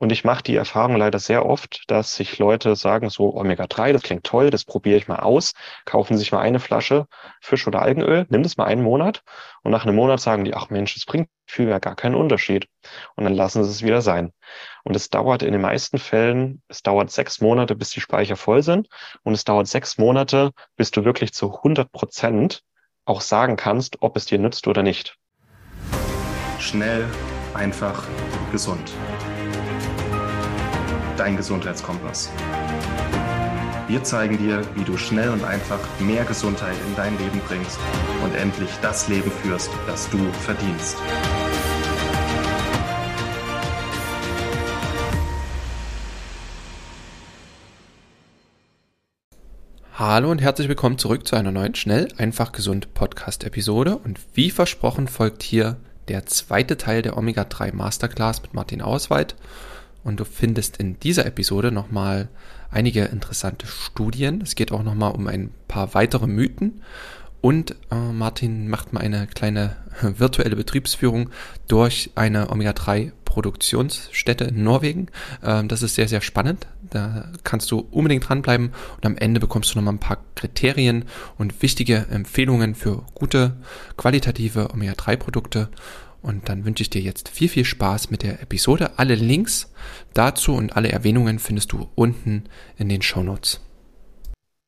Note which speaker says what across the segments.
Speaker 1: Und ich mache die Erfahrung leider sehr oft, dass sich Leute sagen, so Omega-3, das klingt toll, das probiere ich mal aus, kaufen sich mal eine Flasche Fisch- oder Algenöl, nimm das mal einen Monat und nach einem Monat sagen die, ach Mensch, das bringt ja gar keinen Unterschied. Und dann lassen sie es wieder sein. Und es dauert in den meisten Fällen, es dauert sechs Monate, bis die Speicher voll sind und es dauert sechs Monate, bis du wirklich zu 100 Prozent auch sagen kannst, ob es dir nützt oder nicht.
Speaker 2: Schnell, einfach, gesund dein Gesundheitskompass. Wir zeigen dir, wie du schnell und einfach mehr Gesundheit in dein Leben bringst und endlich das Leben führst, das du verdienst.
Speaker 3: Hallo und herzlich willkommen zurück zu einer neuen Schnell, einfach gesund Podcast-Episode. Und wie versprochen folgt hier der zweite Teil der Omega-3 Masterclass mit Martin Ausweit und du findest in dieser Episode nochmal einige interessante Studien. Es geht auch nochmal um ein paar weitere Mythen und äh, Martin macht mal eine kleine virtuelle Betriebsführung durch eine Omega-3 Produktionsstätte in Norwegen. Ähm, das ist sehr, sehr spannend. Da kannst du unbedingt dranbleiben und am Ende bekommst du nochmal ein paar Kriterien und wichtige Empfehlungen für gute, qualitative Omega-3 Produkte. Und dann wünsche ich dir jetzt viel, viel Spaß mit der Episode. Alle Links dazu und alle Erwähnungen findest du unten in den Show Notes.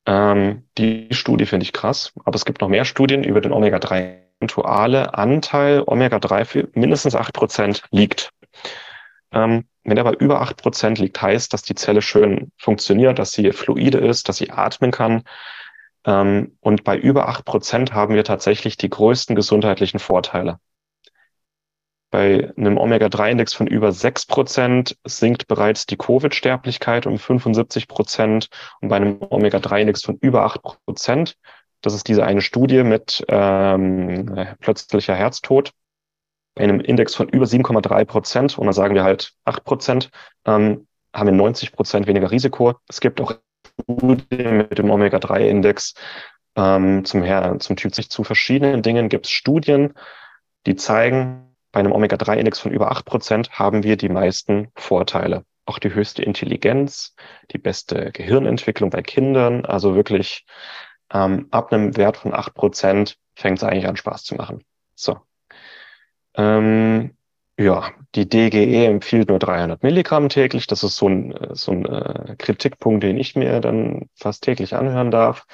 Speaker 1: Ähm, die Studie finde ich krass, aber es gibt noch mehr Studien über den Omega-3 prozentuale Anteil Omega-3 für mindestens acht Prozent liegt. Ähm, wenn der bei über acht Prozent liegt, heißt, dass die Zelle schön funktioniert, dass sie fluide ist, dass sie atmen kann. Ähm, und bei über acht Prozent haben wir tatsächlich die größten gesundheitlichen Vorteile. Bei einem Omega-3-Index von über 6 Prozent sinkt bereits die Covid-Sterblichkeit um 75 Prozent und bei einem Omega-3-Index von über 8 Prozent, das ist diese eine Studie mit ähm, plötzlicher Herztod, bei einem Index von über 7,3 Prozent, und da sagen wir halt 8 Prozent, ähm, haben wir 90 Prozent weniger Risiko. Es gibt auch Studien mit dem Omega-3-Index ähm, zum, Her zum Typ sich zu verschiedenen Dingen. Gibt es Studien, die zeigen, bei einem Omega-3-Index von über acht Prozent haben wir die meisten Vorteile. Auch die höchste Intelligenz, die beste Gehirnentwicklung bei Kindern. Also wirklich ähm, ab einem Wert von acht Prozent fängt es eigentlich an Spaß zu machen. So. Ähm, ja, die DGE empfiehlt nur 300 Milligramm täglich. Das ist so ein, so ein äh, Kritikpunkt, den ich mir dann fast täglich anhören darf.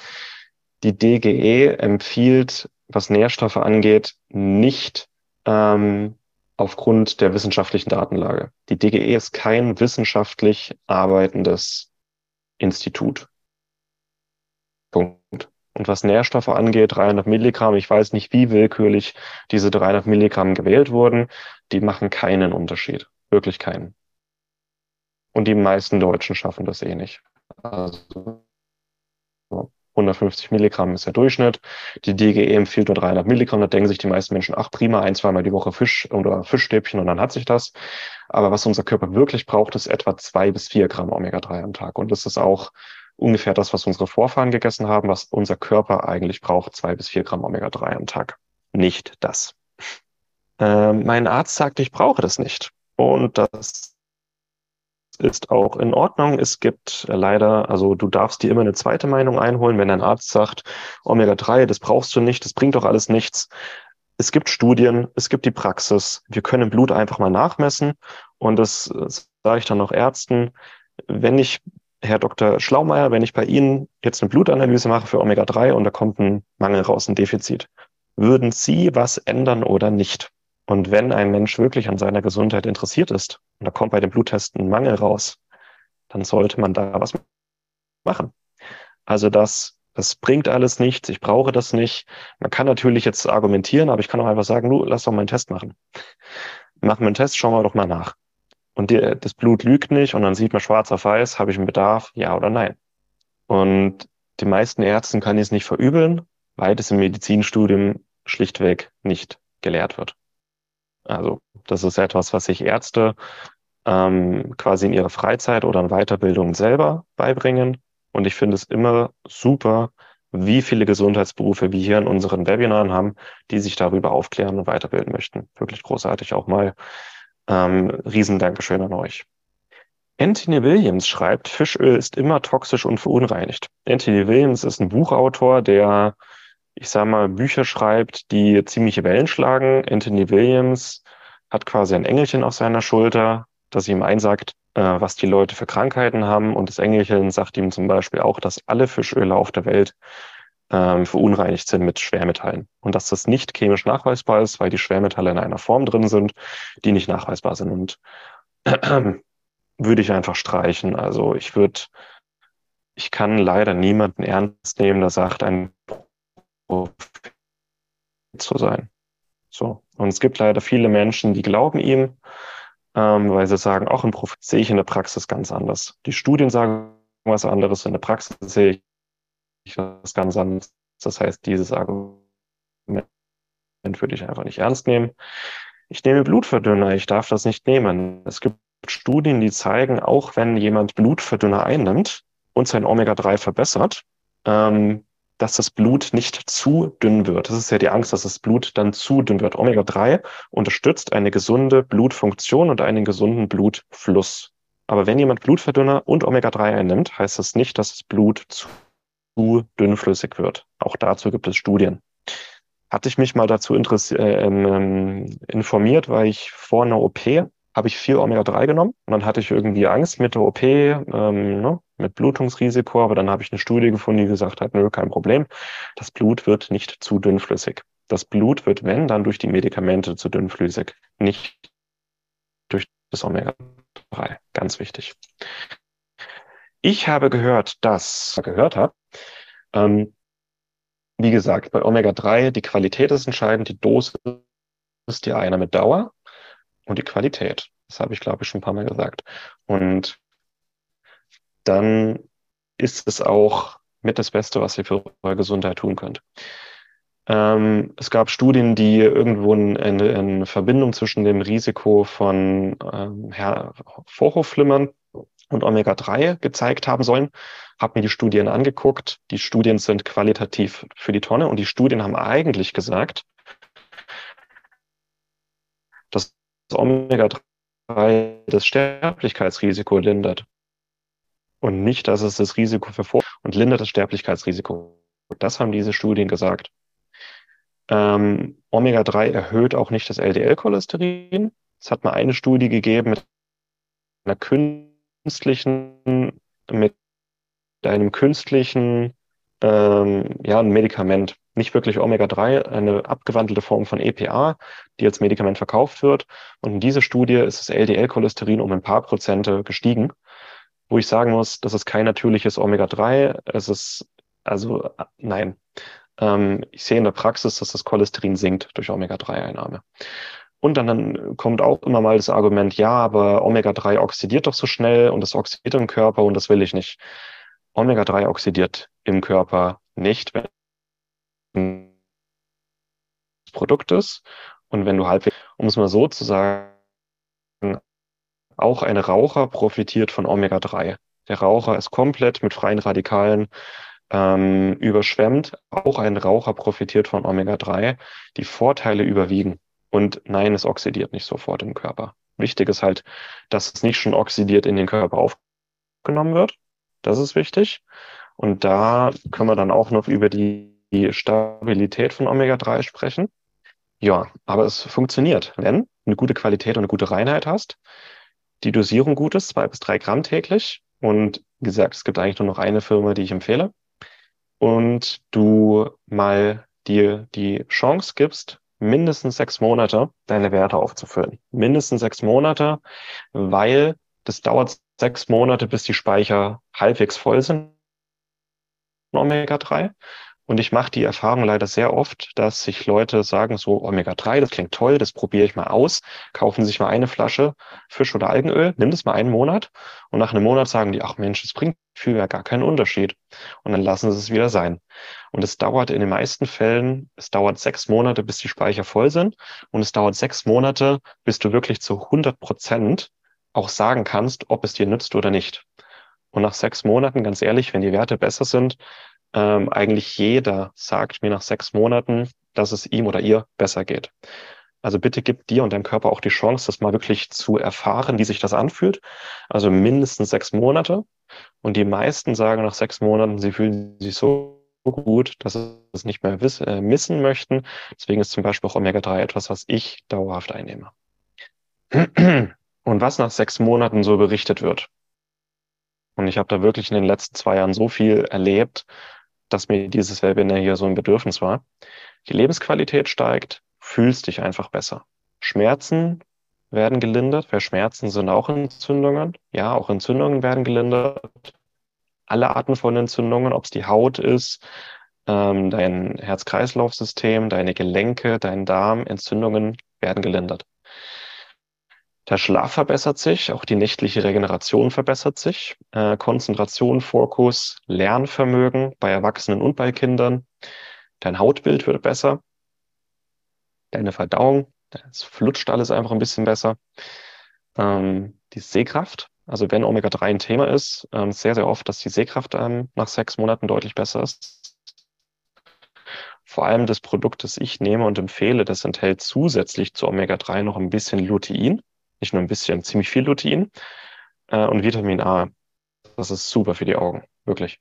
Speaker 1: Die DGE empfiehlt, was Nährstoffe angeht, nicht ähm, aufgrund der wissenschaftlichen Datenlage. Die DGE ist kein wissenschaftlich arbeitendes Institut. Punkt. Und was Nährstoffe angeht, 300 Milligramm, ich weiß nicht, wie willkürlich diese 300 Milligramm gewählt wurden, die machen keinen Unterschied. Wirklich keinen. Und die meisten Deutschen schaffen das eh nicht. Also 150 Milligramm ist der Durchschnitt. Die DGE empfiehlt nur 300 Milligramm. Da denken sich die meisten Menschen, ach prima, ein, zweimal die Woche Fisch oder Fischstäbchen und dann hat sich das. Aber was unser Körper wirklich braucht, ist etwa zwei bis vier Gramm Omega-3 am Tag. Und das ist auch ungefähr das, was unsere Vorfahren gegessen haben, was unser Körper eigentlich braucht, zwei bis vier Gramm Omega-3 am Tag. Nicht das. Äh, mein Arzt sagt, ich brauche das nicht. Und das ist auch in Ordnung. Es gibt leider, also du darfst dir immer eine zweite Meinung einholen, wenn dein Arzt sagt, Omega-3, das brauchst du nicht, das bringt doch alles nichts. Es gibt Studien, es gibt die Praxis. Wir können Blut einfach mal nachmessen. Und das, das sage ich dann auch Ärzten. Wenn ich, Herr Dr. Schlaumeier, wenn ich bei Ihnen jetzt eine Blutanalyse mache für Omega-3 und da kommt ein Mangel raus, ein Defizit, würden Sie was ändern oder nicht? Und wenn ein Mensch wirklich an seiner Gesundheit interessiert ist und da kommt bei dem Bluttest ein Mangel raus, dann sollte man da was machen. Also das, das bringt alles nichts, ich brauche das nicht. Man kann natürlich jetzt argumentieren, aber ich kann auch einfach sagen, du, lass doch mal einen Test machen. Machen wir einen Test, schauen wir doch mal nach. Und die, das Blut lügt nicht und dann sieht man schwarz auf weiß, habe ich einen Bedarf, ja oder nein. Und die meisten Ärzten kann ich es nicht verübeln, weil das im Medizinstudium schlichtweg nicht gelehrt wird. Also das ist etwas, was sich Ärzte ähm, quasi in ihrer Freizeit oder in Weiterbildung selber beibringen. Und ich finde es immer super, wie viele Gesundheitsberufe wir hier in unseren Webinaren haben, die sich darüber aufklären und weiterbilden möchten. Wirklich großartig auch mal. Ähm, Riesendankeschön an euch. Anthony Williams schreibt, Fischöl ist immer toxisch und verunreinigt. Anthony Williams ist ein Buchautor, der, ich sag mal, Bücher schreibt, die ziemliche Wellen schlagen. Anthony Williams hat quasi ein Engelchen auf seiner Schulter, das ihm einsagt, äh, was die Leute für Krankheiten haben. Und das Engelchen sagt ihm zum Beispiel auch, dass alle Fischöle auf der Welt ähm, verunreinigt sind mit Schwermetallen. Und dass das nicht chemisch nachweisbar ist, weil die Schwermetalle in einer Form drin sind, die nicht nachweisbar sind. Und würde ich einfach streichen. Also ich würde, ich kann leider niemanden ernst nehmen, der sagt, ein zu sein. So. Und es gibt leider viele Menschen, die glauben ihm, ähm, weil sie sagen, auch ein Prophet sehe ich in der Praxis ganz anders. Die Studien sagen was anderes, in der Praxis sehe ich was ganz anderes. Das heißt, dieses Argument würde ich einfach nicht ernst nehmen. Ich nehme Blutverdünner, ich darf das nicht nehmen. Es gibt Studien, die zeigen, auch wenn jemand Blutverdünner einnimmt und sein Omega-3 verbessert, ähm, dass das Blut nicht zu dünn wird. Das ist ja die Angst, dass das Blut dann zu dünn wird. Omega-3 unterstützt eine gesunde Blutfunktion und einen gesunden Blutfluss. Aber wenn jemand Blutverdünner und Omega-3 einnimmt, heißt das nicht, dass das Blut zu dünnflüssig wird. Auch dazu gibt es Studien. Hatte ich mich mal dazu äh, ähm, informiert, weil ich vor einer OP habe ich viel Omega-3 genommen und dann hatte ich irgendwie Angst mit der OP, ähm, ne, mit Blutungsrisiko, aber dann habe ich eine Studie gefunden, die gesagt hat, nö, kein Problem, das Blut wird nicht zu dünnflüssig. Das Blut wird, wenn, dann durch die Medikamente zu dünnflüssig, nicht durch das Omega-3. Ganz wichtig. Ich habe gehört, dass, gehört habe, ähm, wie gesagt, bei Omega-3 die Qualität ist entscheidend, die Dosis ist die eine mit Dauer und die Qualität. Das habe ich, glaube ich, schon ein paar Mal gesagt. Und dann ist es auch mit das Beste, was ihr für eure Gesundheit tun könnt. Ähm, es gab Studien, die irgendwo eine, eine, Verbindung zwischen dem Risiko von ähm, Vorhofflimmern und Omega-3 gezeigt haben sollen. Habe mir die Studien angeguckt. Die Studien sind qualitativ für die Tonne und die Studien haben eigentlich gesagt, dass Omega-3 das Sterblichkeitsrisiko lindert. Und nicht, dass es das Risiko für Vor- und lindert das Sterblichkeitsrisiko. Das haben diese Studien gesagt. Ähm, Omega-3 erhöht auch nicht das LDL-Cholesterin. Es hat mal eine Studie gegeben mit einer künstlichen, mit einem künstlichen, ähm, ja, ein Medikament, nicht wirklich Omega-3, eine abgewandelte Form von EPA, die als Medikament verkauft wird. Und in dieser Studie ist das LDL-Cholesterin um ein paar Prozente gestiegen, wo ich sagen muss, das ist kein natürliches Omega-3. Es ist, also, nein. Ähm, ich sehe in der Praxis, dass das Cholesterin sinkt durch Omega-3-Einnahme. Und dann, dann kommt auch immer mal das Argument, ja, aber Omega-3 oxidiert doch so schnell und das oxidiert im Körper und das will ich nicht. Omega-3 oxidiert im Körper nicht, wenn Produktes. Und wenn du halbwegs, um es mal so zu sagen, auch ein Raucher profitiert von Omega-3. Der Raucher ist komplett mit freien Radikalen ähm, überschwemmt. Auch ein Raucher profitiert von Omega-3. Die Vorteile überwiegen. Und nein, es oxidiert nicht sofort im Körper. Wichtig ist halt, dass es nicht schon oxidiert in den Körper aufgenommen wird. Das ist wichtig. Und da können wir dann auch noch über die die Stabilität von Omega-3 sprechen. Ja, aber es funktioniert, wenn du eine gute Qualität und eine gute Reinheit hast, die Dosierung gut ist, zwei bis drei Gramm täglich. Und wie gesagt, es gibt eigentlich nur noch eine Firma, die ich empfehle. Und du mal dir die Chance gibst, mindestens sechs Monate deine Werte aufzufüllen. Mindestens sechs Monate, weil das dauert sechs Monate, bis die Speicher halbwegs voll sind. Omega-3. Und ich mache die Erfahrung leider sehr oft, dass sich Leute sagen, so Omega-3, das klingt toll, das probiere ich mal aus, kaufen sich mal eine Flasche Fisch- oder Algenöl, nimm das mal einen Monat und nach einem Monat sagen die, ach Mensch, das bringt für ja gar keinen Unterschied. Und dann lassen sie es wieder sein. Und es dauert in den meisten Fällen, es dauert sechs Monate, bis die Speicher voll sind und es dauert sechs Monate, bis du wirklich zu 100 Prozent auch sagen kannst, ob es dir nützt oder nicht. Und nach sechs Monaten, ganz ehrlich, wenn die Werte besser sind, ähm, eigentlich jeder sagt mir nach sechs Monaten, dass es ihm oder ihr besser geht. Also bitte gib dir und deinem Körper auch die Chance, das mal wirklich zu erfahren, wie sich das anfühlt. Also mindestens sechs Monate. Und die meisten sagen nach sechs Monaten, sie fühlen sich so gut, dass sie es nicht mehr wiss, äh, missen möchten. Deswegen ist zum Beispiel auch Omega-3 etwas, was ich dauerhaft einnehme. Und was nach sechs Monaten so berichtet wird. Und ich habe da wirklich in den letzten zwei Jahren so viel erlebt, dass mir dieses Webinar hier so ein Bedürfnis war. Die Lebensqualität steigt, fühlst dich einfach besser. Schmerzen werden gelindert, weil Schmerzen sind auch Entzündungen. Ja, auch Entzündungen werden gelindert. Alle Arten von Entzündungen, ob es die Haut ist, ähm, dein Herz-Kreislauf-System, deine Gelenke, dein Darm, Entzündungen werden gelindert. Der Schlaf verbessert sich, auch die nächtliche Regeneration verbessert sich, äh, Konzentration, Fokus, Lernvermögen bei Erwachsenen und bei Kindern. Dein Hautbild wird besser, deine Verdauung, es flutscht alles einfach ein bisschen besser. Ähm, die Sehkraft, also wenn Omega-3 ein Thema ist, ähm, sehr, sehr oft, dass die Sehkraft ähm, nach sechs Monaten deutlich besser ist. Vor allem das Produkt, das ich nehme und empfehle, das enthält zusätzlich zu Omega-3 noch ein bisschen Lutein nicht nur ein bisschen, ziemlich viel Lutein äh, und Vitamin A. Das ist super für die Augen, wirklich.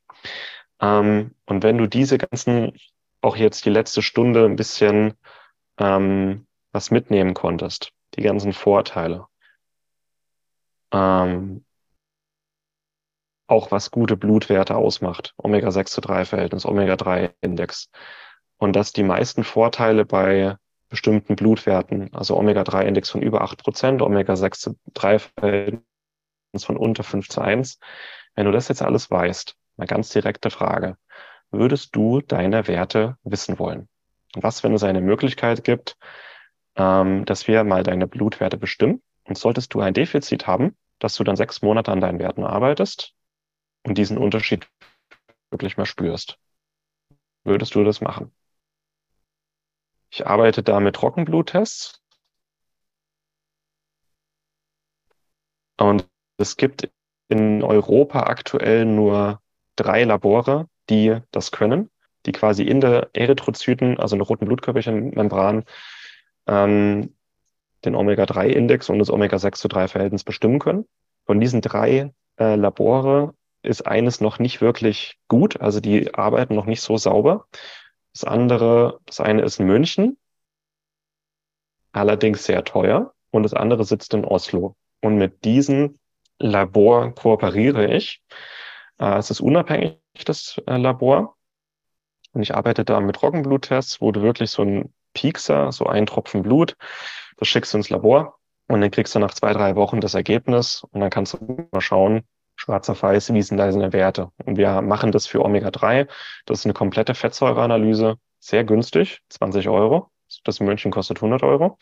Speaker 1: Ähm, und wenn du diese ganzen, auch jetzt die letzte Stunde ein bisschen ähm, was mitnehmen konntest, die ganzen Vorteile, ähm, auch was gute Blutwerte ausmacht, Omega-6 zu 3 Verhältnis, Omega-3 Index. Und dass die meisten Vorteile bei bestimmten Blutwerten, also Omega-3-Index von über 8%, Omega-6 zu 3 Verhältnis von unter 5 zu 1. Wenn du das jetzt alles weißt, eine ganz direkte Frage, würdest du deine Werte wissen wollen? Was, wenn es eine Möglichkeit gibt, ähm, dass wir mal deine Blutwerte bestimmen? Und solltest du ein Defizit haben, dass du dann sechs Monate an deinen Werten arbeitest und diesen Unterschied wirklich mal spürst, würdest du das machen? Ich arbeite da mit Trockenbluttests. Und es gibt in Europa aktuell nur drei Labore, die das können, die quasi in der Erythrozyten, also in der roten Blutkörperchenmembran, ähm, den Omega-3-Index und das Omega-6 zu 3-Verhältnis bestimmen können. Von diesen drei äh, Labore ist eines noch nicht wirklich gut, also die arbeiten noch nicht so sauber. Das andere, das eine ist in München, allerdings sehr teuer. Und das andere sitzt in Oslo. Und mit diesem Labor kooperiere ich. Äh, es ist unabhängig, das äh, Labor. Und ich arbeite da mit Roggenbluttests, wo du wirklich so ein Piekser, so ein Tropfen Blut, das schickst du ins Labor und dann kriegst du nach zwei, drei Wochen das Ergebnis und dann kannst du mal schauen, schwarz auf weiß, wie sind da Werte. Und wir machen das für Omega-3. Das ist eine komplette Fettsäureanalyse, sehr günstig, 20 Euro. Das in München kostet 100 Euro.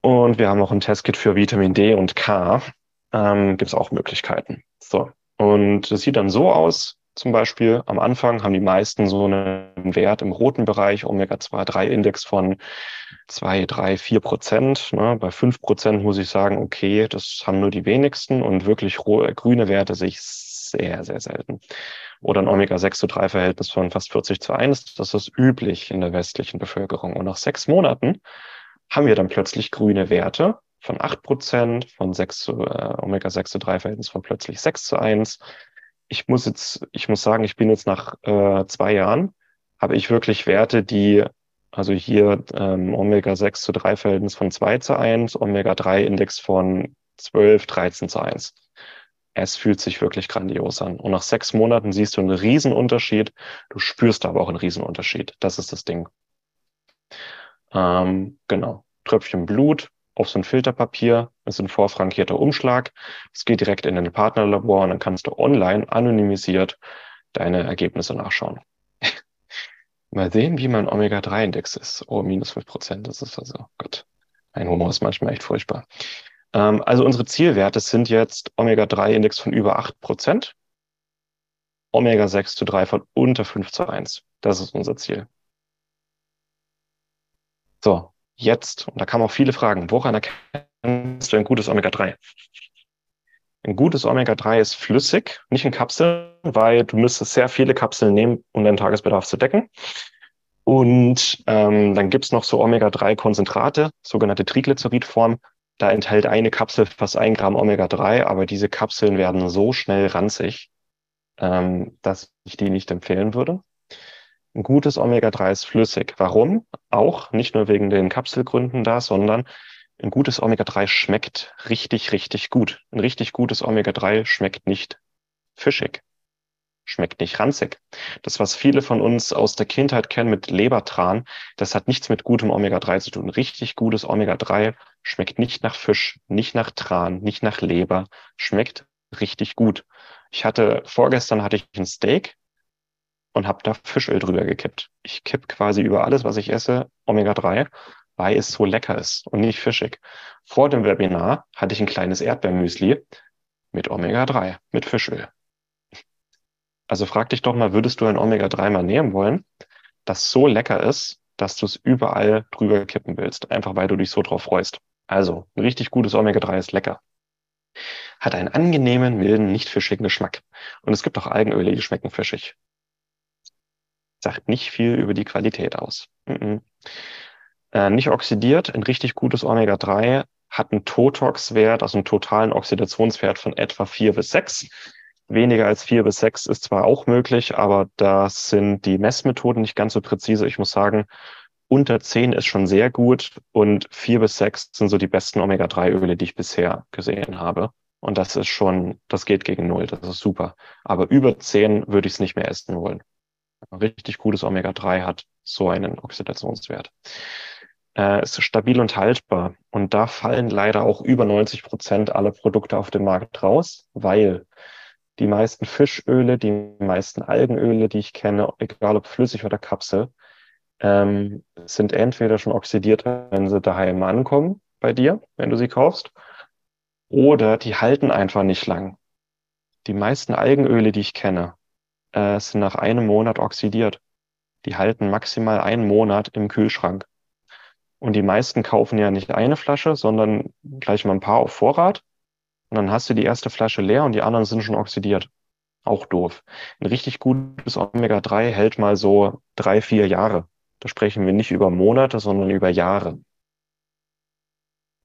Speaker 1: Und wir haben auch ein Testkit für Vitamin D und K. Ähm, Gibt es auch Möglichkeiten. So. Und es sieht dann so aus, zum Beispiel am Anfang haben die meisten so einen Wert im roten Bereich, Omega-2-3-Index von 2, 3, 4 Prozent. Ne? Bei 5 Prozent muss ich sagen, okay, das haben nur die wenigsten und wirklich grüne Werte sehe ich sehr, sehr selten. Oder ein Omega-6-3-Verhältnis von fast 40 zu 1. Das ist üblich in der westlichen Bevölkerung. Und nach sechs Monaten haben wir dann plötzlich grüne Werte von 8 Prozent, von 6 zu, äh, Omega-6-3-Verhältnis von plötzlich 6 zu 1 ich muss jetzt, ich muss sagen, ich bin jetzt nach äh, zwei Jahren, habe ich wirklich Werte, die, also hier ähm, Omega-6 zu 3 Verhältnis von 2 zu 1, Omega-3-Index von 12, 13 zu 1. Es fühlt sich wirklich grandios an. Und nach sechs Monaten siehst du einen Riesenunterschied. Du spürst aber auch einen Riesenunterschied. Das ist das Ding. Ähm, genau. Tröpfchen Blut, auf so ein Filterpapier. Das ist ein vorfrankierter Umschlag. Es geht direkt in ein Partnerlabor und dann kannst du online anonymisiert deine Ergebnisse nachschauen. Mal sehen, wie mein Omega-3-Index ist. Oh, minus fünf Prozent. Das ist also, Gott, ein Humor ist manchmal echt furchtbar. Ähm, also unsere Zielwerte sind jetzt Omega-3-Index von über acht Prozent, Omega-6 zu 3 von unter 5 zu 1. Das ist unser Ziel. So, jetzt, und da kamen auch viele Fragen, woran erkennst du ein gutes Omega-3? Ein gutes Omega-3 ist flüssig, nicht in Kapseln, weil du müsstest sehr viele Kapseln nehmen, um deinen Tagesbedarf zu decken. Und ähm, dann gibt's noch so Omega-3-Konzentrate, sogenannte Triglyceridform. Da enthält eine Kapsel fast ein Gramm Omega-3, aber diese Kapseln werden so schnell ranzig, ähm, dass ich die nicht empfehlen würde. Ein gutes Omega-3 ist flüssig. Warum? Auch nicht nur wegen den Kapselgründen da, sondern ein gutes Omega-3 schmeckt richtig, richtig gut. Ein richtig gutes Omega-3 schmeckt nicht fischig schmeckt nicht ranzig. Das, was viele von uns aus der Kindheit kennen mit Lebertran, das hat nichts mit gutem Omega-3 zu tun. Richtig gutes Omega-3 schmeckt nicht nach Fisch, nicht nach Tran, nicht nach Leber, schmeckt richtig gut. Ich hatte, vorgestern hatte ich ein Steak und habe da Fischöl drüber gekippt. Ich kipp quasi über alles, was ich esse, Omega-3, weil es so lecker ist und nicht fischig. Vor dem Webinar hatte ich ein kleines Erdbeermüsli mit Omega-3, mit Fischöl. Also frag dich doch mal, würdest du ein Omega-3 mal nehmen wollen, das so lecker ist, dass du es überall drüber kippen willst, einfach weil du dich so drauf freust. Also, ein richtig gutes Omega-3 ist lecker. Hat einen angenehmen, milden, nicht fischigen Geschmack. Und es gibt auch Algenöle, die schmecken fischig. Sagt nicht viel über die Qualität aus. Mm -mm. Äh, nicht oxidiert, ein richtig gutes Omega-3 hat einen Totox-Wert, also einen totalen Oxidationswert von etwa vier bis sechs. Weniger als vier bis sechs ist zwar auch möglich, aber das sind die Messmethoden nicht ganz so präzise. Ich muss sagen, unter zehn ist schon sehr gut und vier bis sechs sind so die besten Omega-3-Öle, die ich bisher gesehen habe. Und das ist schon, das geht gegen null, das ist super. Aber über zehn würde ich es nicht mehr essen wollen. Richtig gutes Omega-3 hat so einen Oxidationswert. Äh, ist stabil und haltbar. Und da fallen leider auch über 90 Prozent aller Produkte auf den Markt raus, weil die meisten Fischöle, die meisten Algenöle, die ich kenne, egal ob flüssig oder Kapsel, ähm, sind entweder schon oxidiert, wenn sie daheim ankommen bei dir, wenn du sie kaufst, oder die halten einfach nicht lang. Die meisten Algenöle, die ich kenne, äh, sind nach einem Monat oxidiert. Die halten maximal einen Monat im Kühlschrank. Und die meisten kaufen ja nicht eine Flasche, sondern gleich mal ein paar auf Vorrat und dann hast du die erste Flasche leer und die anderen sind schon oxidiert. Auch doof. Ein richtig gutes Omega-3 hält mal so drei, vier Jahre. Da sprechen wir nicht über Monate, sondern über Jahre.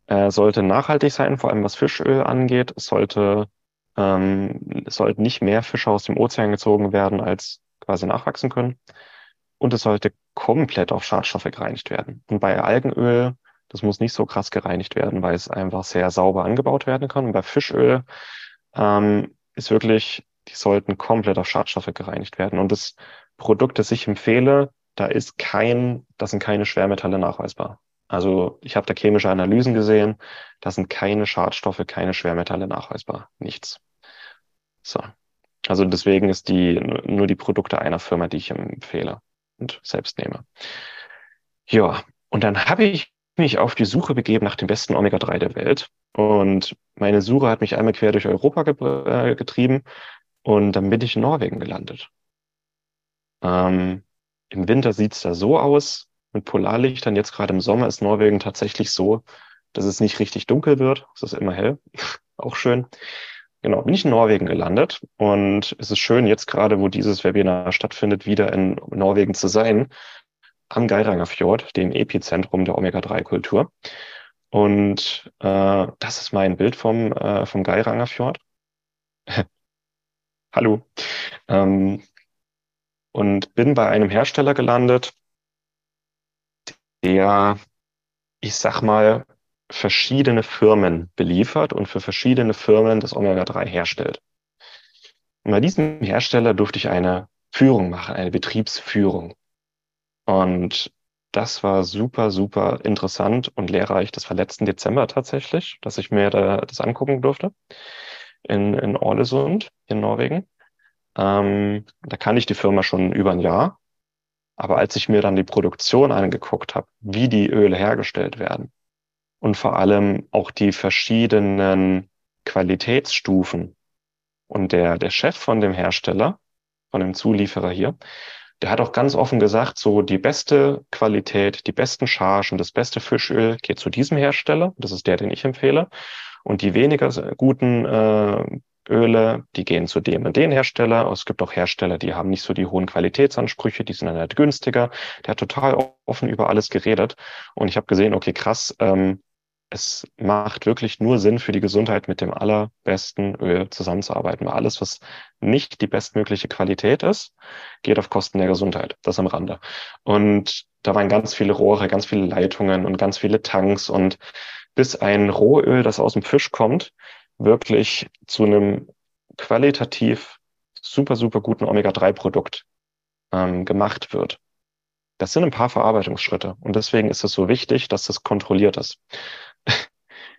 Speaker 1: Er sollte nachhaltig sein, vor allem was Fischöl angeht. Es sollte, ähm, es sollten nicht mehr Fische aus dem Ozean gezogen werden, als quasi nachwachsen können. Und es sollte komplett auf Schadstoffe gereinigt werden. Und bei Algenöl das muss nicht so krass gereinigt werden, weil es einfach sehr sauber angebaut werden kann. Und bei Fischöl ähm, ist wirklich, die sollten komplett auf Schadstoffe gereinigt werden. Und das Produkt, das ich empfehle, da ist kein, da sind keine Schwermetalle nachweisbar. Also ich habe da chemische Analysen gesehen, da sind keine Schadstoffe, keine Schwermetalle nachweisbar. Nichts. So. Also deswegen ist die nur die Produkte einer Firma, die ich empfehle und selbst nehme. Ja, und dann habe ich mich auf die Suche begeben nach dem besten Omega-3 der Welt. Und meine Suche hat mich einmal quer durch Europa ge äh, getrieben und dann bin ich in Norwegen gelandet. Ähm, Im Winter sieht's da so aus mit Polarlichtern. Jetzt gerade im Sommer ist Norwegen tatsächlich so, dass es nicht richtig dunkel wird. Es ist immer hell. Auch schön. Genau, bin ich in Norwegen gelandet und es ist schön, jetzt gerade, wo dieses Webinar stattfindet, wieder in Norwegen zu sein am Geiranger Fjord, dem Epizentrum der Omega-3-Kultur. Und äh, das ist mein Bild vom, äh, vom Geiranger Fjord. Hallo. Ähm, und bin bei einem Hersteller gelandet, der, ich sag mal, verschiedene Firmen beliefert und für verschiedene Firmen das Omega-3 herstellt. Und bei diesem Hersteller durfte ich eine Führung machen, eine Betriebsführung. Und das war super, super interessant und lehrreich. Das war letzten Dezember tatsächlich, dass ich mir da, das angucken durfte in, in Orlesund in Norwegen. Ähm, da kann ich die Firma schon über ein Jahr. Aber als ich mir dann die Produktion angeguckt habe, wie die Öle hergestellt werden und vor allem auch die verschiedenen Qualitätsstufen und der, der Chef von dem Hersteller, von dem Zulieferer hier, der hat auch ganz offen gesagt, so die beste Qualität, die besten Chargen, das beste Fischöl geht zu diesem Hersteller. Das ist der, den ich empfehle. Und die weniger guten äh, Öle, die gehen zu dem und den Hersteller. Es gibt auch Hersteller, die haben nicht so die hohen Qualitätsansprüche, die sind dann halt günstiger. Der hat total offen über alles geredet. Und ich habe gesehen, okay, krass, ähm, es macht wirklich nur Sinn für die Gesundheit, mit dem allerbesten Öl zusammenzuarbeiten. Weil alles, was nicht die bestmögliche Qualität ist, geht auf Kosten der Gesundheit. Das am Rande. Und da waren ganz viele Rohre, ganz viele Leitungen und ganz viele Tanks und bis ein Rohöl, das aus dem Fisch kommt, wirklich zu einem qualitativ super, super guten Omega-3-Produkt ähm, gemacht wird. Das sind ein paar Verarbeitungsschritte und deswegen ist es so wichtig, dass das kontrolliert ist.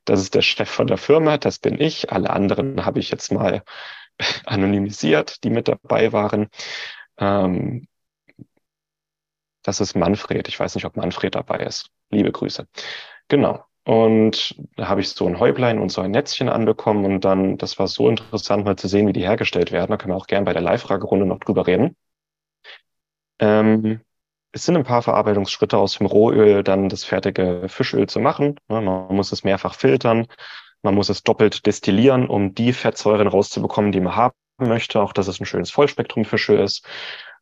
Speaker 1: Das ist der Chef von der Firma, das bin ich. Alle anderen habe ich jetzt mal anonymisiert, die mit dabei waren. Ähm, das ist Manfred. Ich weiß nicht, ob Manfred dabei ist. Liebe Grüße. Genau. Und da habe ich so ein Häublein und so ein Netzchen anbekommen und dann, das war so interessant, mal zu sehen, wie die hergestellt werden. Da können wir auch gern bei der Live-Fragerunde noch drüber reden. Ähm, es sind ein paar Verarbeitungsschritte aus dem Rohöl, dann das fertige Fischöl zu machen. Man muss es mehrfach filtern. Man muss es doppelt destillieren, um die Fettsäuren rauszubekommen, die man haben möchte. Auch, dass es ein schönes Vollspektrum-Fischöl ist.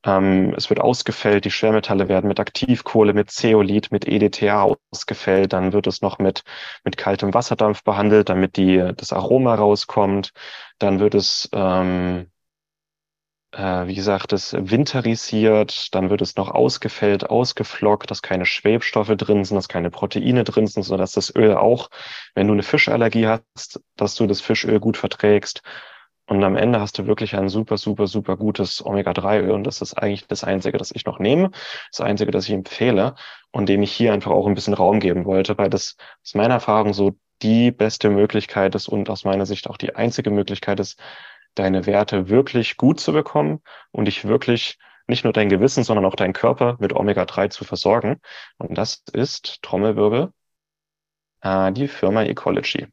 Speaker 1: Ähm, es wird ausgefällt, die Schwermetalle werden mit Aktivkohle, mit Zeolit, mit EDTA ausgefällt. Dann wird es noch mit, mit kaltem Wasserdampf behandelt, damit die, das Aroma rauskommt. Dann wird es ähm, äh, wie gesagt, es winterisiert, dann wird es noch ausgefällt, ausgeflockt, dass keine Schwebstoffe drin sind, dass keine Proteine drin sind, sondern dass das Öl auch, wenn du eine Fischallergie hast, dass du das Fischöl gut verträgst. Und am Ende hast du wirklich ein super, super, super gutes Omega-3-Öl. Und das ist eigentlich das Einzige, das ich noch nehme. Das Einzige, das ich empfehle und dem ich hier einfach auch ein bisschen Raum geben wollte, weil das aus meiner Erfahrung so die beste Möglichkeit ist und aus meiner Sicht auch die einzige Möglichkeit ist, deine Werte wirklich gut zu bekommen und dich wirklich nicht nur dein Gewissen, sondern auch dein Körper mit Omega-3 zu versorgen. Und das ist, Trommelwirbel, äh, die Firma Ecology.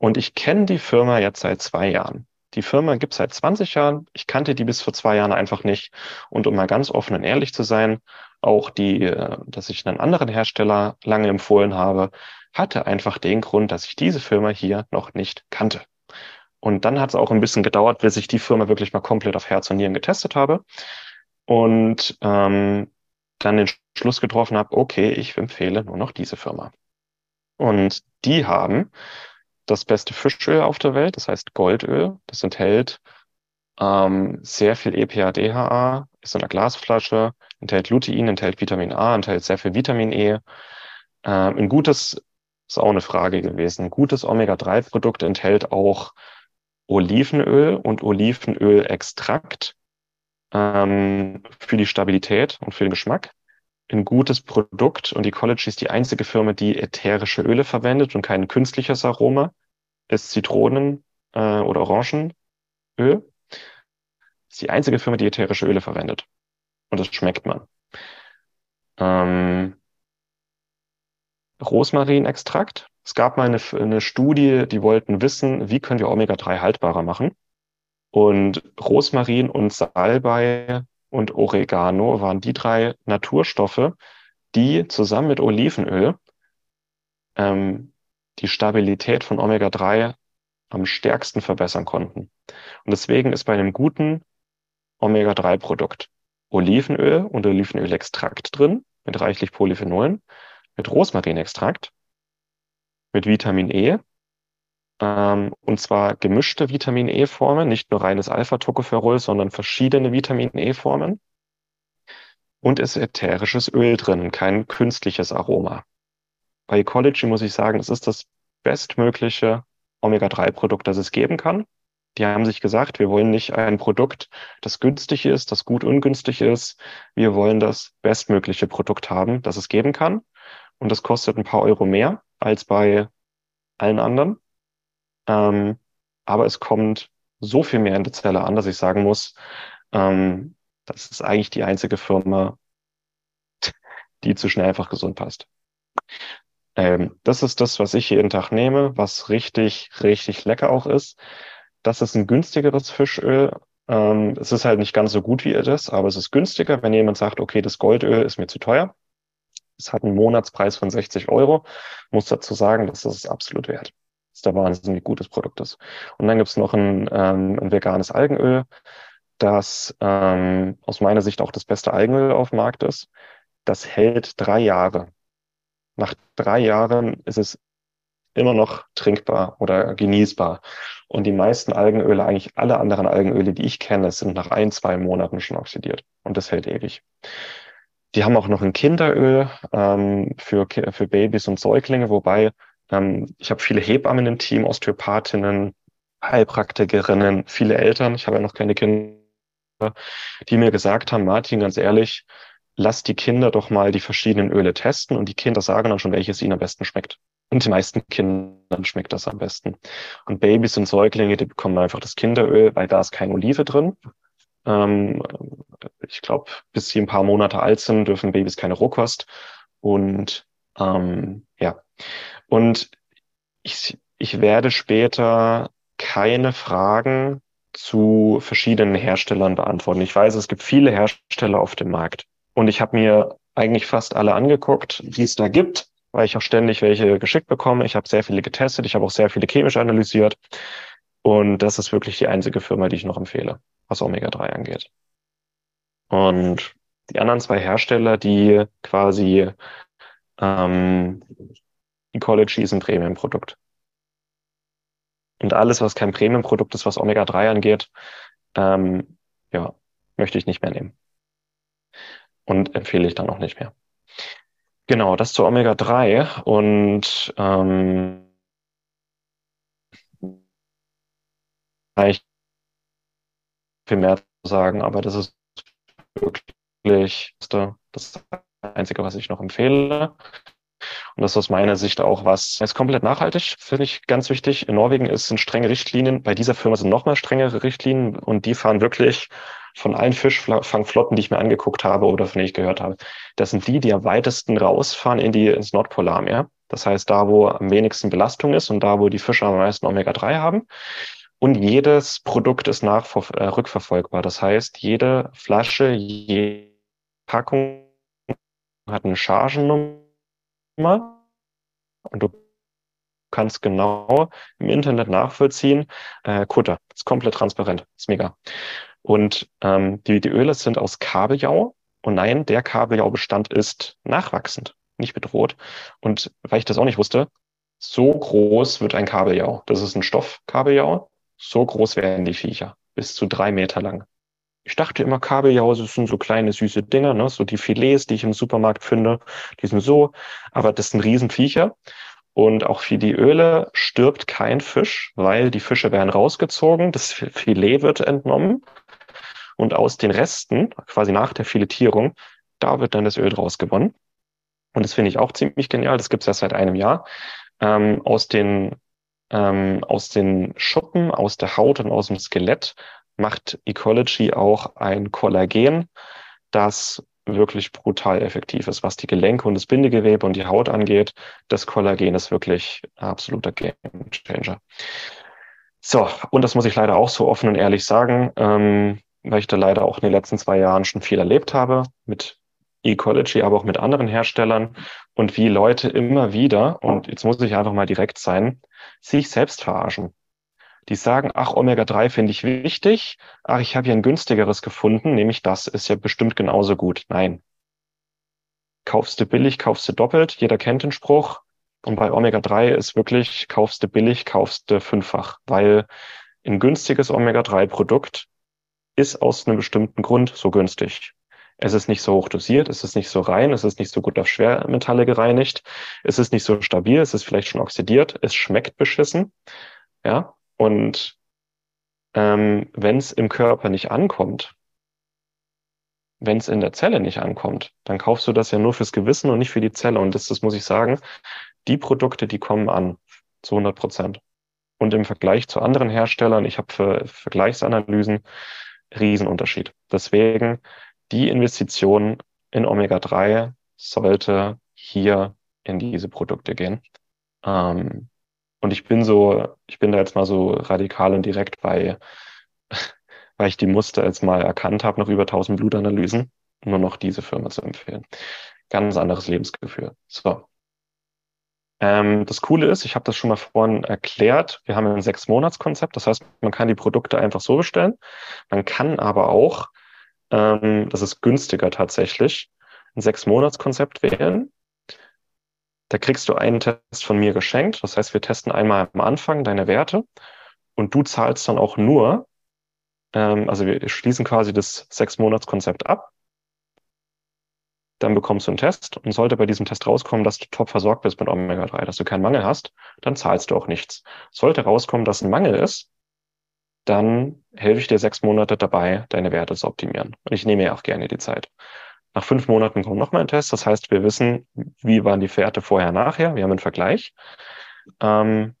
Speaker 1: Und ich kenne die Firma jetzt seit zwei Jahren. Die Firma gibt es seit 20 Jahren. Ich kannte die bis vor zwei Jahren einfach nicht. Und um mal ganz offen und ehrlich zu sein, auch die, äh, dass ich einen anderen Hersteller lange empfohlen habe, hatte einfach den Grund, dass ich diese Firma hier noch nicht kannte. Und dann hat es auch ein bisschen gedauert, bis ich die Firma wirklich mal komplett auf Herz und Nieren getestet habe. Und ähm, dann den Schluss getroffen habe, okay, ich empfehle nur noch diese Firma. Und die haben das beste Fischöl auf der Welt, das heißt Goldöl. Das enthält ähm, sehr viel EPA-DHA, ist in einer Glasflasche, enthält Lutein, enthält Vitamin A, enthält sehr viel Vitamin E. Ähm, ein gutes, ist auch eine Frage gewesen, ein gutes Omega-3-Produkt enthält auch Olivenöl und Olivenölextrakt ähm, für die Stabilität und für den Geschmack. Ein gutes Produkt und Ecology ist die einzige Firma, die ätherische Öle verwendet und kein künstliches Aroma, ist Zitronen- äh, oder Orangenöl. Ist die einzige Firma, die ätherische Öle verwendet. Und das schmeckt man. Ähm, Rosmarinextrakt es gab mal eine, eine Studie, die wollten wissen, wie können wir Omega-3 haltbarer machen. Und Rosmarin und Salbei und Oregano waren die drei Naturstoffe, die zusammen mit Olivenöl ähm, die Stabilität von Omega-3 am stärksten verbessern konnten. Und deswegen ist bei einem guten Omega-3-Produkt Olivenöl und Olivenölextrakt drin, mit reichlich Polyphenolen, mit Rosmarinextrakt mit Vitamin E. Ähm, und zwar gemischte Vitamin E-Formen, nicht nur reines Alpha-Tocopherol, sondern verschiedene Vitamin E-Formen. Und ist ätherisches Öl drin, kein künstliches Aroma. Bei Ecology muss ich sagen, es ist das bestmögliche Omega-3-Produkt, das es geben kann. Die haben sich gesagt, wir wollen nicht ein Produkt, das günstig ist, das gut ungünstig ist. Wir wollen das bestmögliche Produkt haben, das es geben kann. Und das kostet ein paar Euro mehr als bei allen anderen. Ähm, aber es kommt so viel mehr in die Zelle an, dass ich sagen muss, ähm, das ist eigentlich die einzige Firma, die zu schnell einfach gesund passt. Ähm, das ist das, was ich jeden Tag nehme, was richtig, richtig lecker auch ist. Das ist ein günstigeres Fischöl. Ähm, es ist halt nicht ganz so gut wie das, aber es ist günstiger, wenn jemand sagt, okay, das Goldöl ist mir zu teuer. Es hat einen Monatspreis von 60 Euro. Muss dazu sagen, das ist absolut wert. ist da wahnsinnig gutes Produkt ist. Und dann gibt's noch ein, ähm, ein veganes Algenöl, das ähm, aus meiner Sicht auch das beste Algenöl auf dem Markt ist. Das hält drei Jahre. Nach drei Jahren ist es immer noch trinkbar oder genießbar. Und die meisten Algenöle, eigentlich alle anderen Algenöle, die ich kenne, sind nach ein, zwei Monaten schon oxidiert. Und das hält ewig. Die haben auch noch ein Kinderöl ähm, für, für Babys und Säuglinge, wobei ähm, ich habe viele Hebammen im Team, Osteopathinnen, Heilpraktikerinnen, viele Eltern, ich habe ja noch keine Kinder, die mir gesagt haben, Martin, ganz ehrlich, lass die Kinder doch mal die verschiedenen Öle testen und die Kinder sagen dann schon, welches ihnen am besten schmeckt. Und den meisten Kindern schmeckt das am besten. Und Babys und Säuglinge, die bekommen einfach das Kinderöl, weil da ist kein Olive drin. Ähm, ich glaube, bis sie ein paar Monate alt sind, dürfen Babys keine Rohkost. Und ähm, ja, und ich, ich werde später keine Fragen zu verschiedenen Herstellern beantworten. Ich weiß, es gibt viele Hersteller auf dem Markt. Und ich habe mir eigentlich fast alle angeguckt, die es da gibt, weil ich auch ständig welche geschickt bekomme. Ich habe sehr viele getestet, ich habe auch sehr viele chemisch analysiert. Und das ist wirklich die einzige Firma, die ich noch empfehle, was Omega-3 angeht. Und die anderen zwei Hersteller, die quasi ähm, Ecology ist ein Premium-Produkt. Und alles, was kein Premium-Produkt ist, was Omega-3 angeht, ähm, ja, möchte ich nicht mehr nehmen. Und empfehle ich dann auch nicht mehr. Genau, das zu Omega-3 und ähm, viel mehr zu sagen, aber das ist wirklich das Einzige, was ich noch empfehle. Und das ist aus meiner Sicht auch was, ist komplett nachhaltig, finde ich ganz wichtig. In Norwegen ist, sind strenge Richtlinien. Bei dieser Firma sind nochmal strengere Richtlinien und die fahren wirklich von allen Fischfangflotten, die ich mir angeguckt habe oder von denen ich gehört habe. Das sind die, die am weitesten rausfahren in die, ins Nordpolarmeer. Das heißt, da, wo am wenigsten Belastung ist und da, wo die Fische am meisten Omega-3 haben. Und jedes Produkt ist nach, äh, rückverfolgbar. Das heißt, jede Flasche, jede Packung hat eine Chargennummer und du kannst genau im Internet nachvollziehen. Äh, Kutter, ist komplett transparent, ist mega. Und ähm, die, die Öle sind aus Kabeljau. Und nein, der Kabeljaubestand ist nachwachsend, nicht bedroht. Und weil ich das auch nicht wusste, so groß wird ein Kabeljau. Das ist ein Stoffkabeljau. So groß werden die Viecher, bis zu drei Meter lang. Ich dachte immer, Kabeljau, das sind so kleine süße Dinger, ne? so die Filets, die ich im Supermarkt finde, die sind so, aber das sind Riesenviecher. Und auch für die Öle stirbt kein Fisch, weil die Fische werden rausgezogen, das Filet wird entnommen und aus den Resten, quasi nach der Filetierung, da wird dann das Öl draus gewonnen. Und das finde ich auch ziemlich genial. Das gibt es erst seit einem Jahr. Ähm, aus den ähm, aus den Schuppen, aus der Haut und aus dem Skelett macht Ecology auch ein Kollagen, das wirklich brutal effektiv ist, was die Gelenke und das Bindegewebe und die Haut angeht. Das Kollagen ist wirklich absoluter Game Changer. So, und das muss ich leider auch so offen und ehrlich sagen, ähm, weil ich da leider auch in den letzten zwei Jahren schon viel erlebt habe mit Ecology, aber auch mit anderen Herstellern und wie Leute immer wieder, und jetzt muss ich einfach mal direkt sein, sich selbst verarschen. Die sagen, ach, Omega-3 finde ich wichtig, ach, ich habe hier ein günstigeres gefunden, nämlich das ist ja bestimmt genauso gut. Nein. Kaufst du billig, kaufst du doppelt, jeder kennt den Spruch. Und bei Omega-3 ist wirklich, kaufst du billig, kaufst du fünffach, weil ein günstiges Omega-3-Produkt ist aus einem bestimmten Grund so günstig. Es ist nicht so hoch dosiert, es ist nicht so rein, es ist nicht so gut auf Schwermetalle gereinigt, es ist nicht so stabil, es ist vielleicht schon oxidiert, es schmeckt beschissen. Ja, und ähm, wenn es im Körper nicht ankommt, wenn es in der Zelle nicht ankommt, dann kaufst du das ja nur fürs Gewissen und nicht für die Zelle. Und das, das muss ich sagen, die Produkte, die kommen an, zu 100 Prozent. Und im Vergleich zu anderen Herstellern, ich habe Vergleichsanalysen, Riesenunterschied. Deswegen die Investition in Omega-3 sollte hier in diese Produkte gehen. Ähm, und ich bin so, ich bin da jetzt mal so radikal und direkt, weil, weil ich die Muster jetzt mal erkannt habe, noch über 1000 Blutanalysen, nur noch diese Firma zu empfehlen. Ganz anderes Lebensgefühl. So. Ähm, das Coole ist, ich habe das schon mal vorhin erklärt, wir haben ein Sechs-Monats-Konzept, das heißt, man kann die Produkte einfach so bestellen. Man kann aber auch, ähm, das ist günstiger tatsächlich, ein Sechs-Monats-Konzept wählen. Da kriegst du einen Test von mir geschenkt. Das heißt, wir testen einmal am Anfang deine Werte und du zahlst dann auch nur, ähm, also wir schließen quasi das Sechs-Monats-Konzept ab dann bekommst du einen Test und sollte bei diesem Test rauskommen, dass du top versorgt bist mit Omega-3, dass du keinen Mangel hast, dann zahlst du auch nichts. Sollte rauskommen, dass ein Mangel ist, dann helfe ich dir sechs Monate dabei, deine Werte zu optimieren. Und ich nehme ja auch gerne die Zeit. Nach fünf Monaten kommt nochmal ein Test. Das heißt, wir wissen, wie waren die Werte vorher, nachher. Wir haben einen Vergleich. Ähm,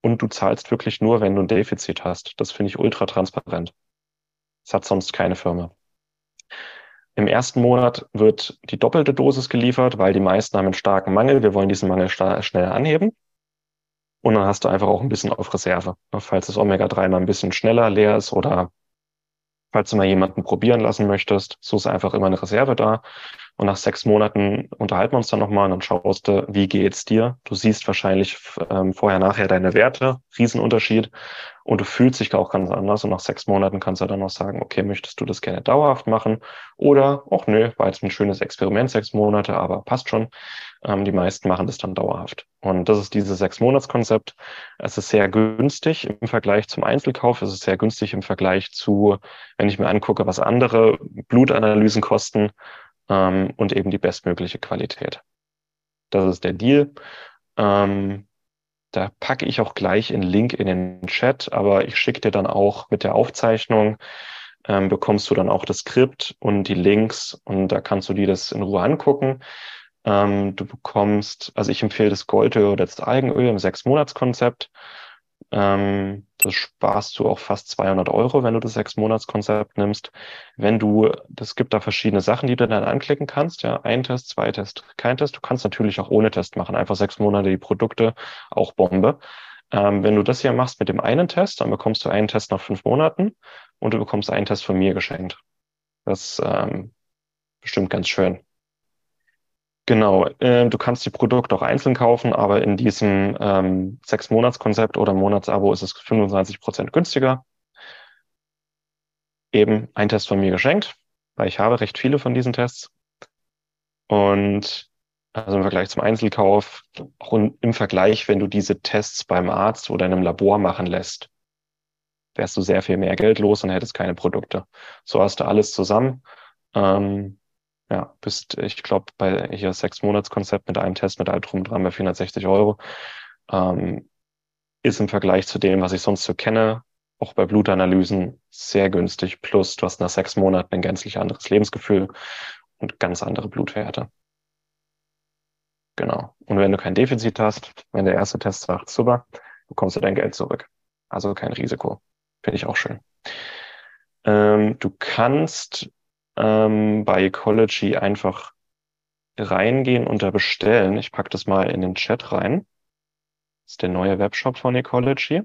Speaker 1: und du zahlst wirklich nur, wenn du ein Defizit hast. Das finde ich ultra transparent. Das hat sonst keine Firma. Im ersten Monat wird die doppelte Dosis geliefert, weil die meisten haben einen starken Mangel. Wir wollen diesen Mangel schnell anheben. Und dann hast du einfach auch ein bisschen auf Reserve. Falls das Omega-3 mal ein bisschen schneller leer ist oder falls du mal jemanden probieren lassen möchtest, so ist einfach immer eine Reserve da. Und nach sechs Monaten unterhalten wir uns dann nochmal und dann schaust du, wie geht's dir? Du siehst wahrscheinlich ähm, vorher, nachher deine Werte, Riesenunterschied. Und du fühlst dich auch ganz anders. Und nach sechs Monaten kannst du dann noch sagen, okay, möchtest du das gerne dauerhaft machen? Oder, ach nö, war jetzt ein schönes Experiment, sechs Monate, aber passt schon. Ähm, die meisten machen das dann dauerhaft. Und das ist dieses Sechs-Monats-Konzept. Es ist sehr günstig im Vergleich zum Einzelkauf. Es ist sehr günstig im Vergleich zu, wenn ich mir angucke, was andere Blutanalysen kosten ähm, und eben die bestmögliche Qualität. Das ist der Deal. Ähm, da packe ich auch gleich einen Link in den Chat, aber ich schicke dir dann auch mit der Aufzeichnung, ähm, bekommst du dann auch das Skript und die Links und da kannst du dir das in Ruhe angucken. Ähm, du bekommst, also ich empfehle das Goldöl oder das Algenöl im Sechs-Monats-Konzept. Ähm, das sparst du auch fast 200 Euro, wenn du das Sechs-Monats-Konzept nimmst. Wenn du, das gibt da verschiedene Sachen, die du dann anklicken kannst. Ja, ein Test, zwei Test, kein Test. Du kannst natürlich auch ohne Test machen. Einfach sechs Monate die Produkte, auch Bombe. Ähm, wenn du das hier machst mit dem einen Test, dann bekommst du einen Test nach fünf Monaten und du bekommst einen Test von mir geschenkt. Das ähm, bestimmt ganz schön. Genau, äh, du kannst die Produkte auch einzeln kaufen, aber in diesem ähm, Sechs-Monats-Konzept oder Monatsabo ist es 25 Prozent günstiger. Eben ein Test von mir geschenkt, weil ich habe recht viele von diesen Tests. Und also im Vergleich zum Einzelkauf, auch im Vergleich, wenn du diese Tests beim Arzt oder in einem Labor machen lässt, wärst du sehr viel mehr Geld los und hättest keine Produkte. So hast du alles zusammen. Ähm, ja, bist, ich glaube, bei hier sechs Monatskonzept mit einem Test mit allem drum dran bei 460 Euro. Ähm, ist im Vergleich zu dem, was ich sonst so kenne, auch bei Blutanalysen sehr günstig. Plus, du hast nach sechs Monaten ein gänzlich anderes Lebensgefühl und ganz andere Blutwerte. Genau. Und wenn du kein Defizit hast, wenn der erste Test sagt, super, bekommst du dein Geld zurück. Also kein Risiko. Finde ich auch schön. Ähm, du kannst ähm, bei Ecology einfach reingehen und da bestellen. Ich packe das mal in den Chat rein. Das ist der neue Webshop von Ecology.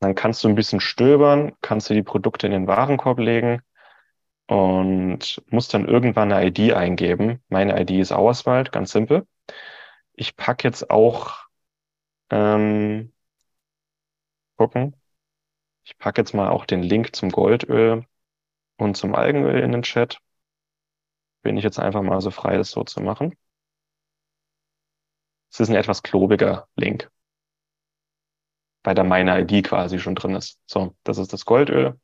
Speaker 1: Dann kannst du ein bisschen stöbern, kannst du die Produkte in den Warenkorb legen und musst dann irgendwann eine ID eingeben. Meine ID ist Auerswald, ganz simpel. Ich packe jetzt auch ähm, gucken. Ich packe jetzt mal auch den Link zum Goldöl und zum Algenöl in den Chat. Bin ich jetzt einfach mal so frei, das so zu machen. Es ist ein etwas klobiger Link, weil da meine ID quasi schon drin ist. So, das ist das Goldöl.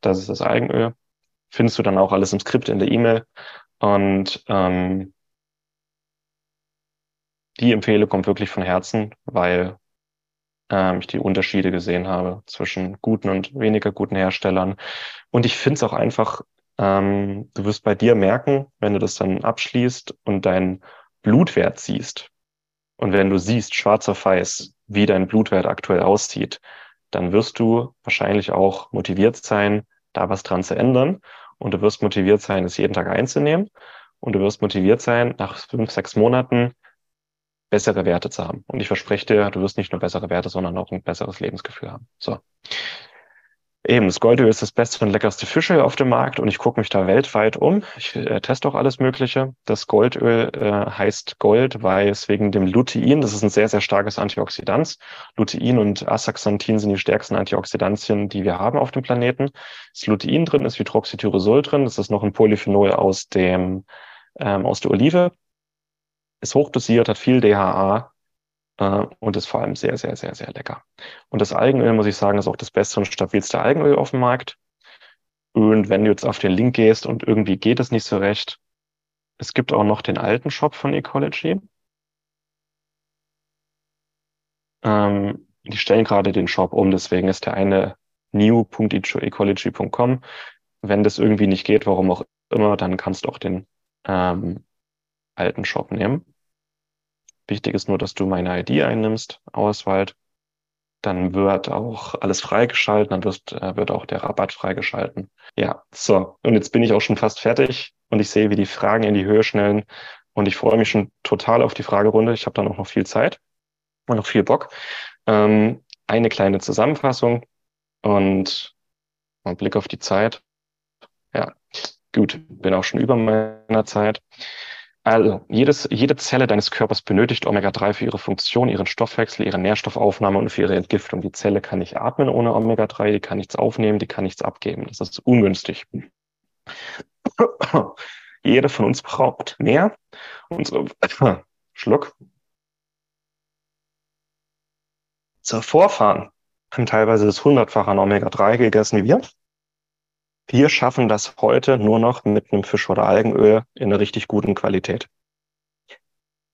Speaker 1: Das ist das Algenöl. Findest du dann auch alles im Skript in der E-Mail. Und ähm, die Empfehle kommt wirklich von Herzen, weil ähm, ich die Unterschiede gesehen habe zwischen guten und weniger guten Herstellern. Und ich finde es auch einfach, ähm, du wirst bei dir merken, wenn du das dann abschließt und deinen Blutwert siehst und wenn du siehst, schwarz auf weiß, wie dein Blutwert aktuell aussieht, dann wirst du wahrscheinlich auch motiviert sein, da was dran zu ändern. Und du wirst motiviert sein, es jeden Tag einzunehmen. Und du wirst motiviert sein, nach fünf, sechs Monaten bessere Werte zu haben. Und ich verspreche dir, du wirst nicht nur bessere Werte, sondern auch ein besseres Lebensgefühl haben. So. Eben, das Goldöl ist das beste und leckerste Fischöl auf dem Markt und ich gucke mich da weltweit um. Ich äh, teste auch alles Mögliche. Das Goldöl äh, heißt Gold, weil es wegen dem Lutein, das ist ein sehr, sehr starkes Antioxidant. Lutein und Astaxanthin sind die stärksten Antioxidantien, die wir haben auf dem Planeten. Das Lutein drin ist Hydroxytyrosol drin. Das ist noch ein Polyphenol aus dem ähm, aus der Olive. Ist hochdosiert, hat viel DHA, äh, und ist vor allem sehr, sehr, sehr, sehr lecker. Und das Algenöl, muss ich sagen, ist auch das beste und stabilste Algenöl auf dem Markt. Und wenn du jetzt auf den Link gehst und irgendwie geht es nicht so recht, es gibt auch noch den alten Shop von Ecology. Ähm, die stellen gerade den Shop um, deswegen ist der eine new.ecology.com. Wenn das irgendwie nicht geht, warum auch immer, dann kannst du auch den ähm, alten Shop nehmen. Wichtig ist nur, dass du meine ID einnimmst, Auswald. Dann wird auch alles freigeschalten, dann wirst, äh, wird auch der Rabatt freigeschalten. Ja, so. Und jetzt bin ich auch schon fast fertig und ich sehe, wie die Fragen in die Höhe schnellen. Und ich freue mich schon total auf die Fragerunde. Ich habe dann auch noch viel Zeit und noch viel Bock. Ähm, eine kleine Zusammenfassung und ein Blick auf die Zeit. Ja, gut, bin auch schon über meiner Zeit. Also, jedes, jede Zelle deines Körpers benötigt Omega-3 für ihre Funktion, ihren Stoffwechsel, ihre Nährstoffaufnahme und für ihre Entgiftung. Die Zelle kann nicht atmen ohne Omega-3, die kann nichts aufnehmen, die kann nichts abgeben. Das ist ungünstig. Jeder von uns braucht mehr. Unsere Schluck. Zur Vorfahren haben teilweise das hundertfache an Omega-3 gegessen wie wir. Wir schaffen das heute nur noch mit einem Fisch- oder Algenöl in einer richtig guten Qualität.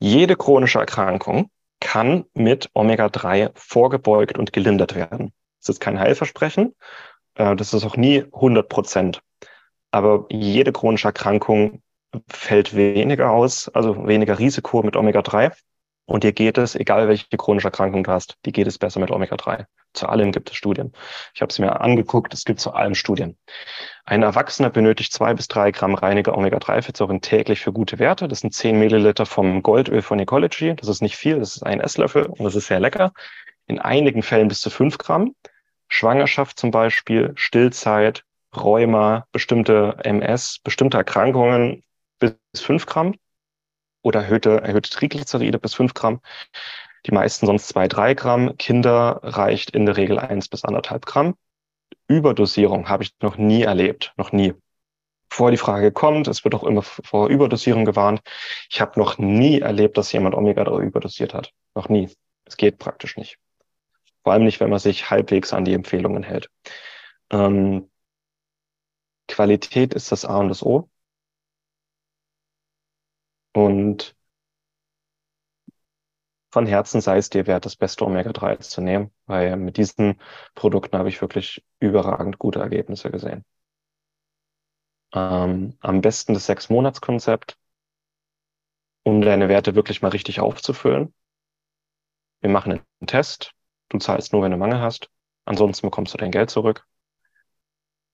Speaker 1: Jede chronische Erkrankung kann mit Omega-3 vorgebeugt und gelindert werden. Das ist kein Heilversprechen. Äh, das ist auch nie 100 Prozent. Aber jede chronische Erkrankung fällt weniger aus, also weniger Risiko mit Omega-3. Und dir geht es, egal welche chronische Erkrankung du hast, die geht es besser mit Omega-3. Zu allem gibt es Studien. Ich habe es mir angeguckt, es gibt zu allem Studien. Ein Erwachsener benötigt zwei bis drei Gramm reiniger Omega-3-Fettsäuren täglich für gute Werte. Das sind zehn Milliliter vom Goldöl von Ecology. Das ist nicht viel, das ist ein Esslöffel und das ist sehr lecker. In einigen Fällen bis zu fünf Gramm. Schwangerschaft zum Beispiel, Stillzeit, Rheuma, bestimmte MS, bestimmte Erkrankungen bis fünf Gramm oder erhöhte, erhöhte Triglyceride bis fünf Gramm. Die meisten sonst zwei, drei Gramm. Kinder reicht in der Regel eins bis anderthalb Gramm. Überdosierung habe ich noch nie erlebt, noch nie. Bevor die Frage kommt, es wird auch immer vor Überdosierung gewarnt. Ich habe noch nie erlebt, dass jemand Omega-3 überdosiert hat. Noch nie. Es geht praktisch nicht. Vor allem nicht, wenn man sich halbwegs an die Empfehlungen hält. Ähm, Qualität ist das A und das O. Und von Herzen sei es dir wert, das beste Omega-3 zu nehmen, weil mit diesen Produkten habe ich wirklich überragend gute Ergebnisse gesehen. Ähm, am besten das Sechs-Monats-Konzept, um deine Werte wirklich mal richtig aufzufüllen. Wir machen einen Test. Du zahlst nur, wenn du Mangel hast. Ansonsten bekommst du dein Geld zurück.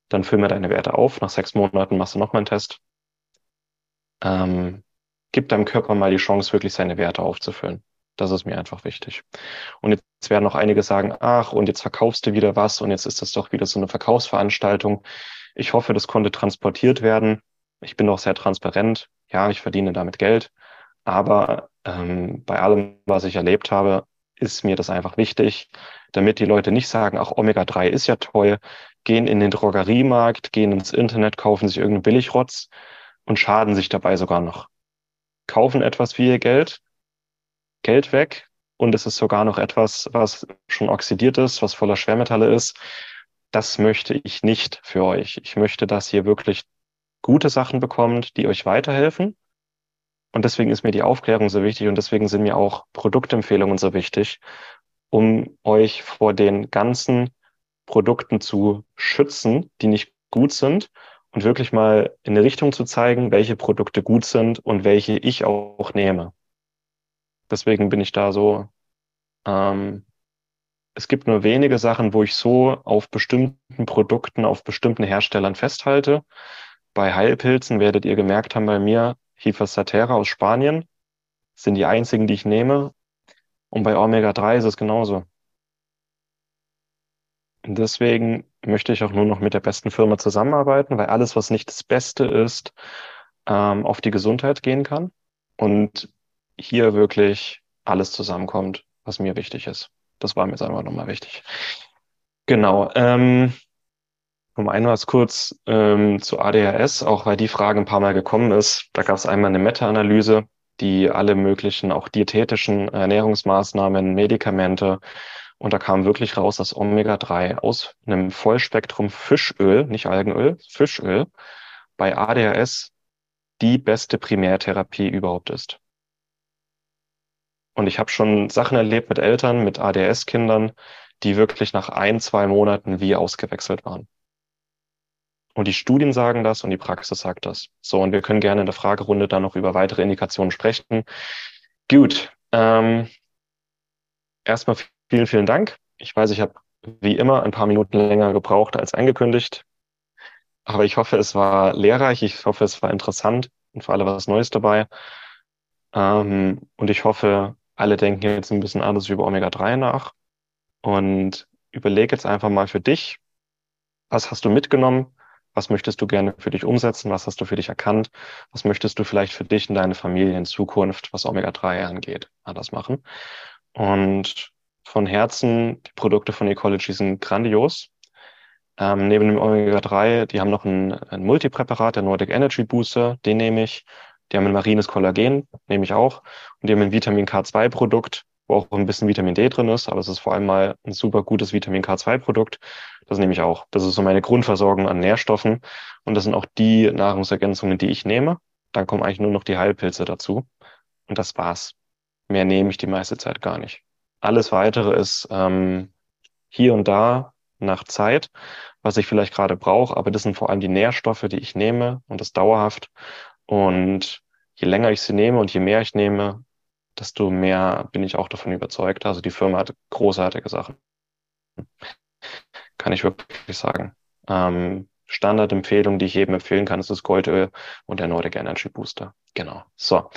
Speaker 1: Dann füllen wir deine Werte auf. Nach sechs Monaten machst du nochmal einen Test. Ähm, gib deinem Körper mal die Chance, wirklich seine Werte aufzufüllen. Das ist mir einfach wichtig. Und jetzt werden noch einige sagen, ach, und jetzt verkaufst du wieder was und jetzt ist das doch wieder so eine Verkaufsveranstaltung. Ich hoffe, das konnte transportiert werden. Ich bin auch sehr transparent. Ja, ich verdiene damit Geld. Aber ähm, bei allem, was ich erlebt habe, ist mir das einfach wichtig, damit die Leute nicht sagen, ach, Omega-3 ist ja toll, gehen in den Drogeriemarkt, gehen ins Internet, kaufen sich irgendeinen Billigrotz und schaden sich dabei sogar noch kaufen etwas für ihr Geld, Geld weg und es ist sogar noch etwas, was schon oxidiert ist, was voller Schwermetalle ist. Das möchte ich nicht für euch. Ich möchte, dass ihr wirklich gute Sachen bekommt, die euch weiterhelfen. Und deswegen ist mir die Aufklärung so wichtig und deswegen sind mir auch Produktempfehlungen so wichtig, um euch vor den ganzen Produkten zu schützen, die nicht gut sind und wirklich mal in eine Richtung zu zeigen, welche Produkte gut sind und welche ich auch nehme. Deswegen bin ich da so, ähm, es gibt nur wenige Sachen, wo ich so auf bestimmten Produkten, auf bestimmten Herstellern festhalte. Bei Heilpilzen werdet ihr gemerkt haben, bei mir Hifa Satera aus Spanien sind die einzigen, die ich nehme. Und bei Omega-3 ist es genauso. Deswegen möchte ich auch nur noch mit der besten Firma zusammenarbeiten, weil alles, was nicht das Beste ist, ähm, auf die Gesundheit gehen kann und hier wirklich alles zusammenkommt, was mir wichtig ist. Das war mir jetzt einfach nochmal wichtig. Genau. Ähm, um einmal kurz ähm, zu ADHS, auch weil die Frage ein paar Mal gekommen ist. Da gab es einmal eine Meta-Analyse, die alle möglichen, auch diätetischen Ernährungsmaßnahmen, Medikamente, und da kam wirklich raus, dass Omega-3 aus einem Vollspektrum Fischöl, nicht Algenöl, Fischöl, bei ADHS die beste Primärtherapie überhaupt ist. Und ich habe schon Sachen erlebt mit Eltern, mit ADHS-Kindern, die wirklich nach ein, zwei Monaten wie ausgewechselt waren. Und die Studien sagen das und die Praxis sagt das. So, und wir können gerne in der Fragerunde dann noch über weitere Indikationen sprechen. Gut. Ähm, erstmal vielen, vielen Dank. Ich weiß, ich habe wie immer ein paar Minuten länger gebraucht als angekündigt. Aber ich hoffe, es war lehrreich. Ich hoffe, es war interessant und für alle was Neues dabei. Ähm, und ich hoffe, alle denken jetzt ein bisschen anders über Omega-3 nach und überleg jetzt einfach mal für dich, was hast du mitgenommen? Was möchtest du gerne für dich umsetzen? Was hast du für dich erkannt? Was möchtest du vielleicht für dich und deine Familie in Zukunft, was Omega-3 angeht, anders machen? Und von Herzen, die Produkte von Ecology sind grandios. Ähm, neben dem Omega-3, die haben noch ein, ein Multipräparat, der Nordic Energy Booster, den nehme ich. Die haben ein marines Kollagen, nehme ich auch. Und die haben ein Vitamin K2-Produkt, wo auch ein bisschen Vitamin D drin ist, aber es ist vor allem mal ein super gutes Vitamin K2-Produkt. Das nehme ich auch. Das ist so meine Grundversorgung an Nährstoffen. Und das sind auch die Nahrungsergänzungen, die ich nehme. Dann kommen eigentlich nur noch die Heilpilze dazu. Und das war's. Mehr nehme ich die meiste Zeit gar nicht. Alles weitere ist ähm, hier und da nach Zeit, was ich vielleicht gerade brauche, aber das sind vor allem die Nährstoffe, die ich nehme und das dauerhaft. Und je länger ich sie nehme und je mehr ich nehme, desto mehr bin ich auch davon überzeugt. Also die Firma hat großartige Sachen. Kann ich wirklich sagen. Ähm, Standardempfehlung, die ich jedem empfehlen kann, ist das Goldöl und der Nordic Energy Booster. Genau. So.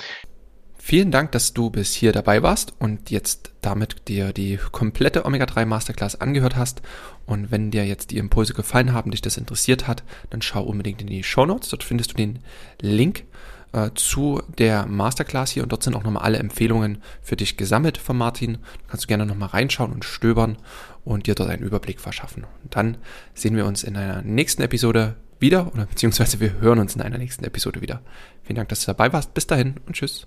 Speaker 3: Vielen Dank, dass du bis hier dabei warst und jetzt damit dir die komplette Omega-3 Masterclass angehört hast. Und wenn dir jetzt die Impulse gefallen haben, dich das interessiert hat, dann schau unbedingt in die Show Notes. Dort findest du den Link äh, zu der Masterclass hier und dort sind auch nochmal alle Empfehlungen für dich gesammelt von Martin. Da kannst du gerne nochmal reinschauen und stöbern und dir dort einen Überblick verschaffen. Und dann sehen wir uns in einer nächsten Episode wieder oder beziehungsweise wir hören uns in einer nächsten Episode wieder. Vielen Dank, dass du dabei warst. Bis dahin und tschüss.